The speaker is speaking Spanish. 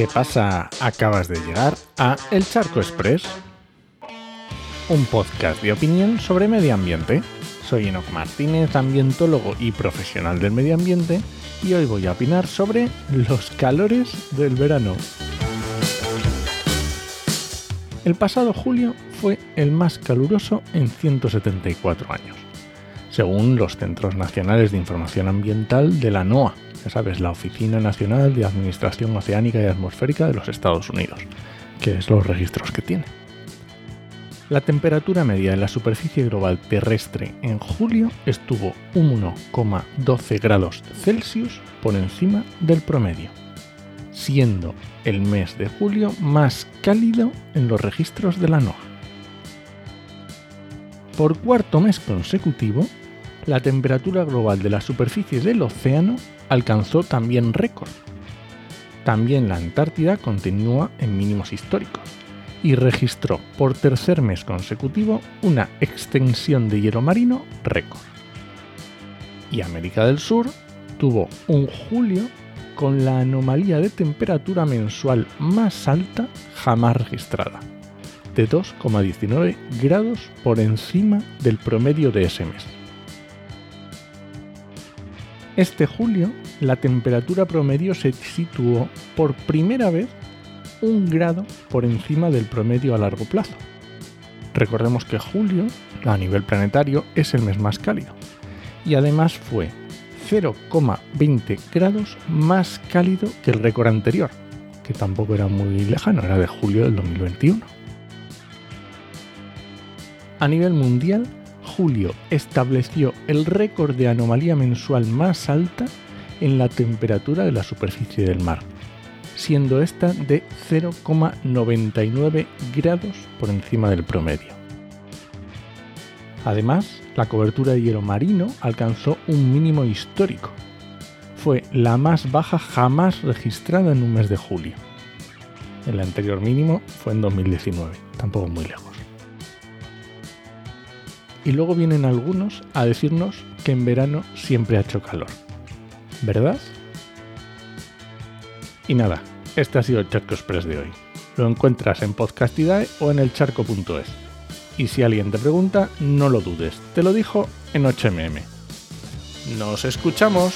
¿Qué pasa? Acabas de llegar a El Charco Express, un podcast de opinión sobre medio ambiente. Soy Enoc Martínez, ambientólogo y profesional del medio ambiente, y hoy voy a opinar sobre los calores del verano. El pasado julio fue el más caluroso en 174 años, según los Centros Nacionales de Información Ambiental de la NOAA, ya sabes, la Oficina Nacional de Administración Oceánica y Atmosférica de los Estados Unidos, que es los registros que tiene. La temperatura media de la superficie global terrestre en julio estuvo 1,12 grados Celsius por encima del promedio, siendo el mes de julio más cálido en los registros de la NOAA. Por cuarto mes consecutivo, la temperatura global de la superficie del océano alcanzó también récord. También la Antártida continúa en mínimos históricos y registró por tercer mes consecutivo una extensión de hielo marino récord. Y América del Sur tuvo un julio con la anomalía de temperatura mensual más alta jamás registrada, de 2,19 grados por encima del promedio de ese mes. Este julio, la temperatura promedio se situó por primera vez un grado por encima del promedio a largo plazo. Recordemos que julio, a nivel planetario, es el mes más cálido. Y además fue 0,20 grados más cálido que el récord anterior, que tampoco era muy lejano, era de julio del 2021. A nivel mundial, julio estableció el récord de anomalía mensual más alta en la temperatura de la superficie del mar, siendo esta de 0,99 grados por encima del promedio. Además, la cobertura de hielo marino alcanzó un mínimo histórico. Fue la más baja jamás registrada en un mes de julio. El anterior mínimo fue en 2019, tampoco muy lejos. Y luego vienen algunos a decirnos que en verano siempre ha hecho calor. ¿Verdad? Y nada, este ha sido el Charco Express de hoy. Lo encuentras en Podcastidae o en elcharco.es. Y si alguien te pregunta, no lo dudes, te lo dijo en 8mm. ¡Nos escuchamos!